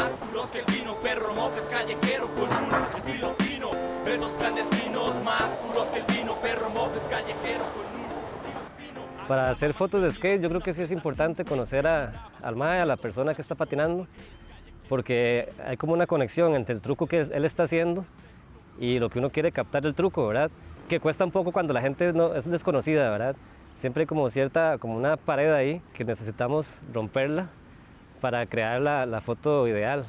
más puros que el vino, perro callejero estilo fino. Clandestinos más puros que el vino, perro callejero. Para hacer fotos de skate yo creo que sí es importante conocer a, al mae, a la persona que está patinando, porque hay como una conexión entre el truco que él está haciendo y lo que uno quiere captar del truco, ¿verdad? Que cuesta un poco cuando la gente no, es desconocida, ¿verdad? Siempre hay como cierta, como una pared ahí que necesitamos romperla para crear la, la foto ideal.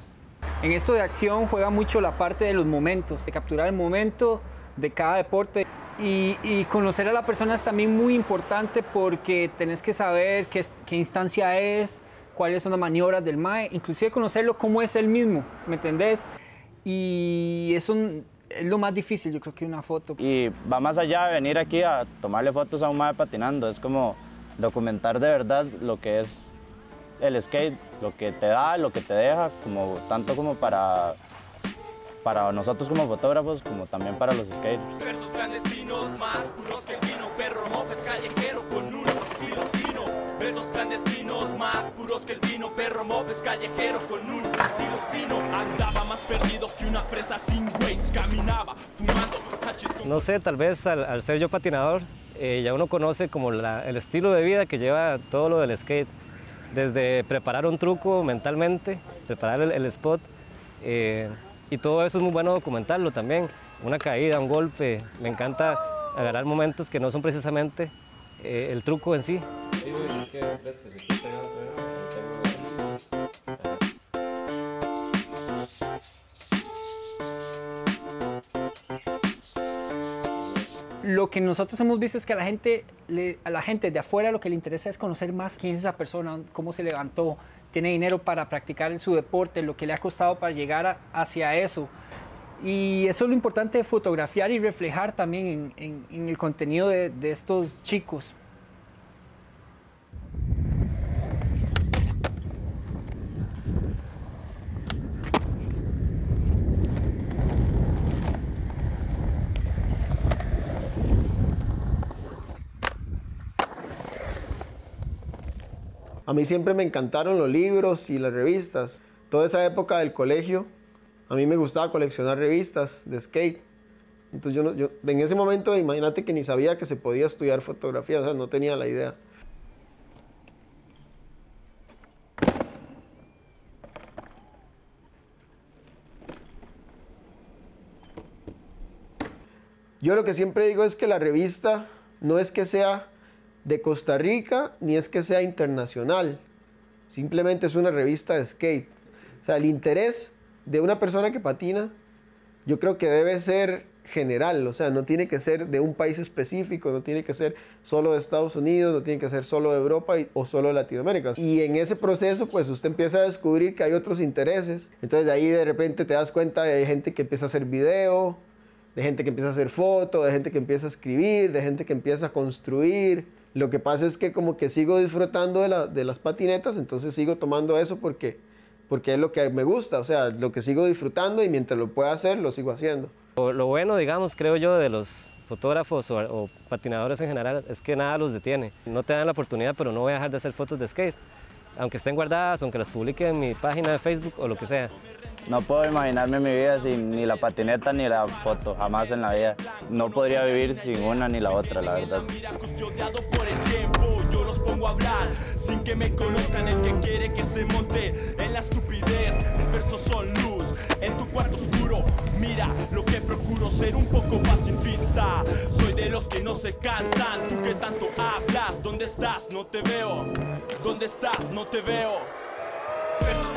En esto de acción juega mucho la parte de los momentos, de capturar el momento de cada deporte. Y, conocer a la persona es también muy importante porque tenés que saber qué, qué instancia es, cuáles son las maniobras del MAE, inclusive conocerlo cómo es él mismo, ¿me entendés? Y eso es lo más difícil, yo creo que una foto. Y va más allá de venir aquí a tomarle fotos a un MAE patinando, es como documentar de verdad lo que es el skate, lo que te da, lo que te deja, como, tanto como para para nosotros como fotógrafos, como también para los skaters. Versos clandestinos más puros que vino, perro mopes callejero con un estilo fino. Versos clandestinos más puros que el vino, perro mopes callejero con un estilo fino. Andaba más perdido que una fresa sin weights, caminaba fumando No sé, tal vez al, ser yo patinador, eh, ya uno conoce como la, el estilo de vida que lleva todo lo del skate. Desde preparar un truco mentalmente, preparar el, spot, eh, y todo eso es muy bueno documentarlo también. Una caída, un golpe. Me encanta agarrar momentos que no son precisamente eh, el truco en sí. Lo que nosotros hemos visto es que a la gente, a la gente de afuera lo que le interesa es conocer más quién es esa persona, cómo se levantó, tiene dinero para practicar su deporte, lo que le ha costado para llegar hacia eso. Y eso es lo importante de fotografiar y reflejar también en, el contenido de estos chicos. A mí siempre me encantaron los libros y las revistas. Toda esa época del colegio, a mí me gustaba coleccionar revistas de skate. Entonces yo, en ese momento, imagínate que ni sabía que se podía estudiar fotografía, o sea, no tenía la idea. Yo lo que siempre digo es que la revista no es que sea de Costa Rica ni es que sea internacional. Simplemente es una revista de skate. O sea, el interés de una persona que patina, yo creo que debe ser general, o sea, no tiene que ser de un país específico, no tiene que ser solo de Estados Unidos, no tiene que ser solo de Europa o solo de Latinoamérica. Y en ese proceso, pues usted empieza a descubrir que hay otros intereses. Entonces de ahí de repente te das cuenta de gente que empieza a hacer video, de gente que empieza a hacer foto, de gente que empieza a escribir, de gente que empieza a construir. Lo que pasa es que como que sigo disfrutando de, las patinetas, entonces sigo tomando eso porque, porque es lo que me gusta, o sea, lo que sigo disfrutando y mientras lo pueda hacer, lo sigo haciendo. Lo, bueno, digamos, creo yo, de los fotógrafos o, o, patinadores en general es que nada los detiene. No te dan la oportunidad, pero no voy a dejar de hacer fotos de skate, aunque estén guardadas, aunque las publique en mi página de Facebook o lo que sea. No puedo imaginarme mi vida sin ni la patineta ni la foto, jamás en la vida. No podría vivir sin una ni la otra, la verdad. Yo los pongo a hablar sin que me conozcan el que quiere que se monte en la estupidez. Mis versos son luz en tu cuarto oscuro. Mira lo que procuro ser un poco pacifista. Soy de los que no se cansan. Tú que tanto hablas, ¿dónde estás? No te veo. ¿Dónde estás? No te veo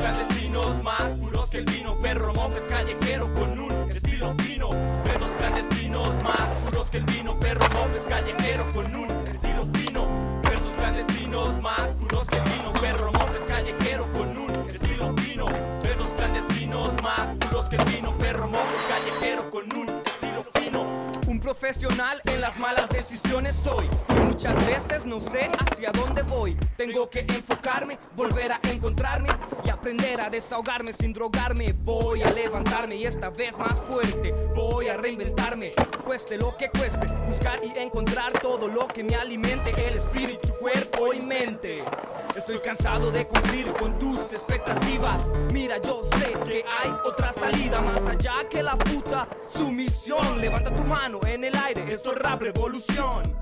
clandestinos más puros que el vino, perro mopes callejero con un estilo fino. Versos clandestinos más puros que el vino, perro mopes callejero con un profesional en las malas decisiones soy. Muchas veces no sé hacia dónde voy. Tengo que enfocarme, volver a encontrarme y aprender a desahogarme sin drogarme. Voy a levantarme y esta vez más fuerte. Voy a reinventarme, cueste lo que cueste. Buscar y encontrar todo lo que me alimente el espíritu, cuerpo y mente. Estoy cansado de cumplir con tus expectativas. Mira, yo sé que hay otra salida más allá que la puta sumisión. Levanta tu mano en el aire, esto es rap revolución.